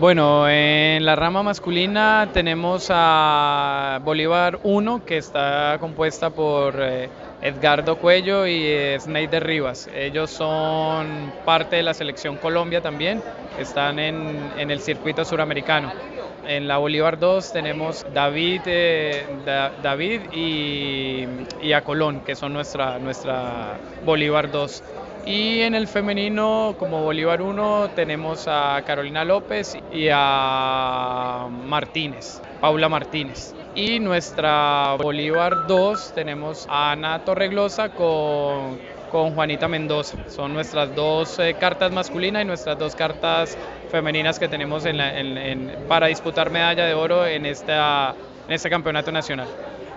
Bueno, en la rama masculina tenemos a Bolívar 1, que está compuesta por eh, Edgardo Cuello y eh, Sneider Rivas. Ellos son parte de la selección Colombia también, están en, el circuito suramericano. En la Bolívar 2 tenemos David, eh, David y, y, a Colón, que son nuestra, nuestra Bolívar 2. Y en el femenino, como Bolívar 1, tenemos a Carolina López y a Martínez, Paula Martínez. Y nuestra Bolívar 2 tenemos a Ana Torreglosa con, con Juanita Mendoza. Son nuestras dos eh, cartas masculinas y nuestras dos cartas femeninas que tenemos en para disputar medalla de oro en, esta, en este campeonato nacional.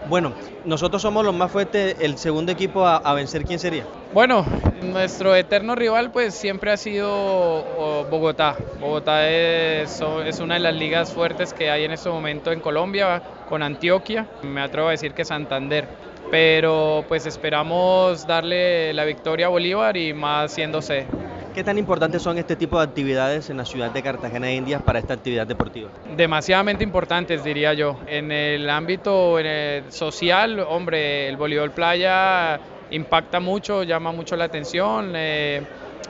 Bueno, nosotros somos los más fuertes, el segundo equipo a, vencer, ¿quién sería? Bueno, nuestro eterno rival pues siempre ha sido Bogotá. Bogotá es, es, una de las ligas fuertes que hay en este momento en Colombia, con Antioquia, me atrevo a decir que Santander. Pero pues esperamos darle la victoria a Bolívar y más siéndose. ¿Qué tan importantes son este tipo de actividades en la ciudad de Cartagena de Indias para esta actividad deportiva? Demasiadamente importantes, diría yo. En el ámbito social, hombre, el voleibol playa impacta mucho, llama mucho la atención. Eh,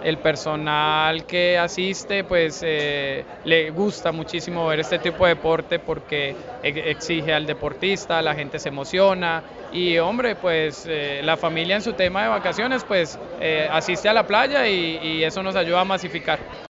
el personal que asiste pues eh, le gusta muchísimo ver este tipo de deporte porque exige al deportista, la gente se emociona y hombre pues eh, la familia en su tema de vacaciones pues eh, asiste a la playa y eso nos ayuda a masificar.